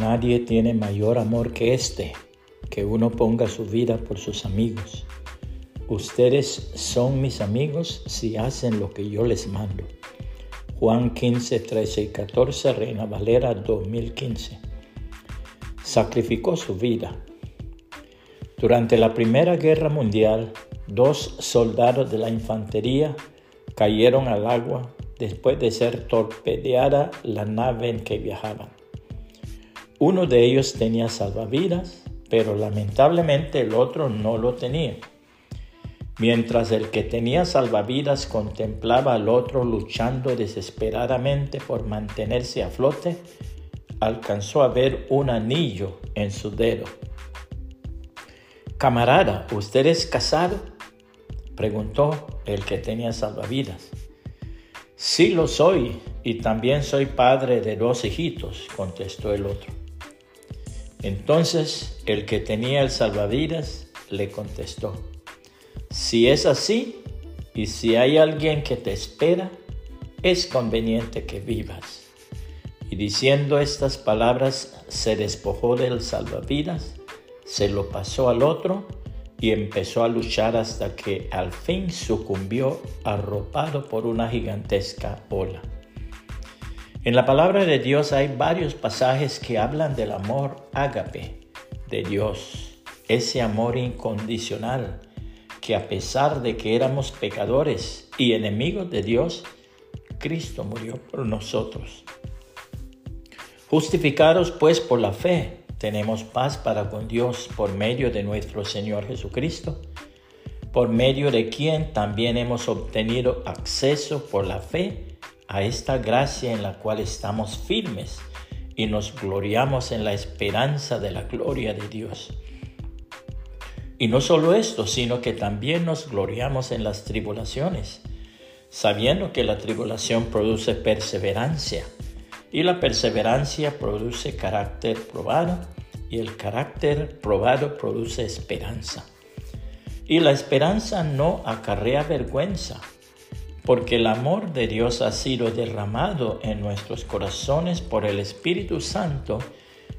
Nadie tiene mayor amor que este, que uno ponga su vida por sus amigos. Ustedes son mis amigos si hacen lo que yo les mando. Juan 15, 13 y 14, Reina Valera 2015. Sacrificó su vida. Durante la Primera Guerra Mundial, dos soldados de la infantería cayeron al agua después de ser torpedeada la nave en que viajaban. Uno de ellos tenía salvavidas, pero lamentablemente el otro no lo tenía. Mientras el que tenía salvavidas contemplaba al otro luchando desesperadamente por mantenerse a flote, alcanzó a ver un anillo en su dedo. Camarada, ¿usted es casado? preguntó el que tenía salvavidas. Sí lo soy, y también soy padre de dos hijitos, contestó el otro. Entonces el que tenía el salvavidas le contestó, si es así, y si hay alguien que te espera, es conveniente que vivas. Y diciendo estas palabras, se despojó del salvavidas, se lo pasó al otro y empezó a luchar hasta que al fin sucumbió arropado por una gigantesca ola. En la palabra de Dios hay varios pasajes que hablan del amor ágape de Dios, ese amor incondicional que a pesar de que éramos pecadores y enemigos de Dios, Cristo murió por nosotros. Justificados pues por la fe, tenemos paz para con Dios por medio de nuestro Señor Jesucristo, por medio de quien también hemos obtenido acceso por la fe a esta gracia en la cual estamos firmes y nos gloriamos en la esperanza de la gloria de Dios. Y no solo esto, sino que también nos gloriamos en las tribulaciones, sabiendo que la tribulación produce perseverancia y la perseverancia produce carácter probado y el carácter probado produce esperanza. Y la esperanza no acarrea vergüenza, porque el amor de Dios ha sido derramado en nuestros corazones por el Espíritu Santo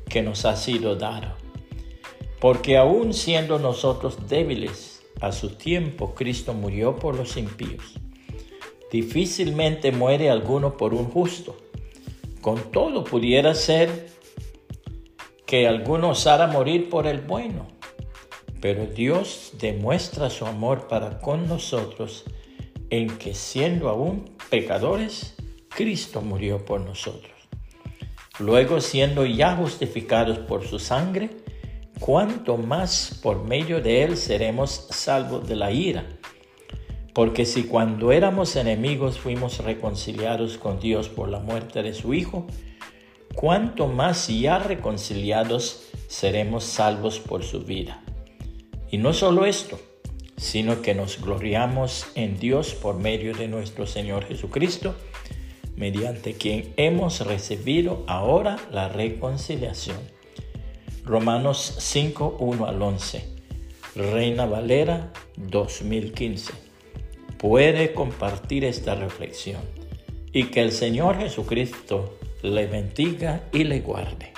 que nos ha sido dado. Porque aun siendo nosotros débiles, a su tiempo Cristo murió por los impíos. Difícilmente muere alguno por un justo con todo pudiera ser que alguno osara morir por el bueno, pero Dios demuestra su amor para con nosotros en que siendo aún pecadores, Cristo murió por nosotros. Luego, siendo ya justificados por su sangre, cuanto más por medio de él seremos salvos de la ira. Porque si cuando éramos enemigos fuimos reconciliados con Dios por la muerte de su Hijo, cuánto más ya reconciliados seremos salvos por su vida. Y no solo esto, sino que nos gloriamos en Dios por medio de nuestro Señor Jesucristo, mediante quien hemos recibido ahora la reconciliación. Romanos 5, 1 al 11. Reina Valera 2015 puede compartir esta reflexión y que el Señor Jesucristo le bendiga y le guarde.